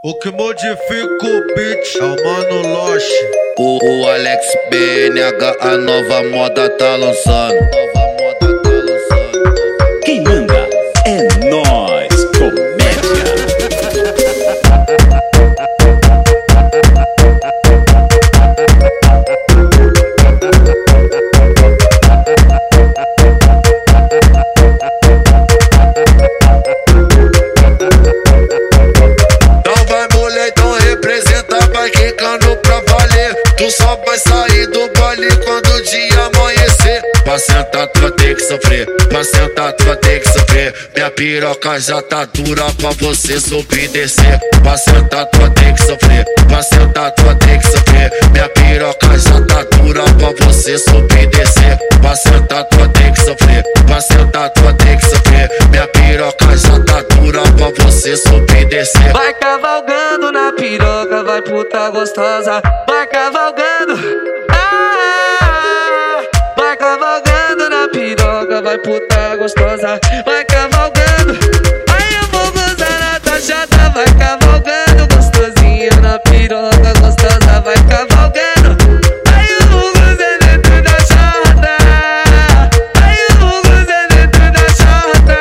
O que modifica o beat é o Mano Loche. O, o Alex BNH, a nova moda tá lançando. Pra sentar, tu vai ter que sofrer. Pra sentar, tu vai ter que sofrer. Minha piroca já tá dura pra você subir e descer. Pra sentar, tu vai ter que sofrer. Pra sentar, tu vai ter que sofrer. Minha piroca já tá dura pra você subir e descer. Pra sentar, tu vai ter que sofrer. Pra sentar, tu vai ter que sofrer. Minha piroca já tá dura pra você subir e descer. Vai cavalgando na piroca, vai puta gostosa. Vai cavalgando. Piroca, vai puta gostosa. Vai cavalgando. Aí eu vou gozar na taxada. Vai cavalgando gostosinho na piroca gostosa. Vai cavalgando. Aí eu vou gozar dentro da chata. Aí eu vou gozar dentro da chata.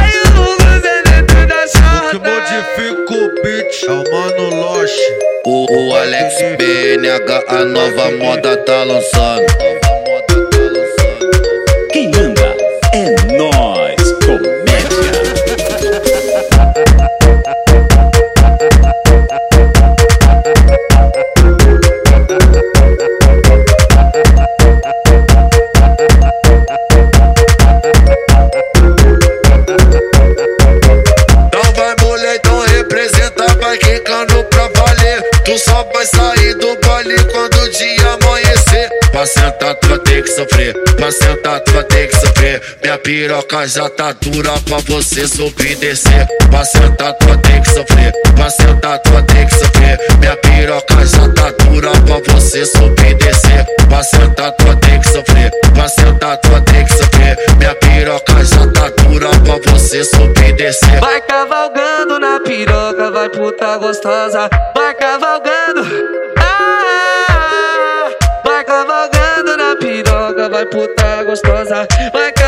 Aí eu vou gozar dentro da O que chata. modifica o beat é o Mano Loche. O, o Alex BNH, a nova moda tá lançando. Pra sentar, tu vai ter que sofrer. Pra sentar, tu vai ter que sofrer. Minha piroca já tá dura pra você subir e descer. Pra sentar, tu vai ter que sofrer. Pra sentar, tu vai ter que sofrer. Minha piroca já tá dura pra você subir e descer. Pra sentar, tu vai ter que sofrer. Pra sentar, tu vai ter que sofrer. Minha piroca já tá dura pra você subir e descer. Vai cavalgando na piroca, vai puta gostosa. Vai cavalgando. Puta gostosa. Vai.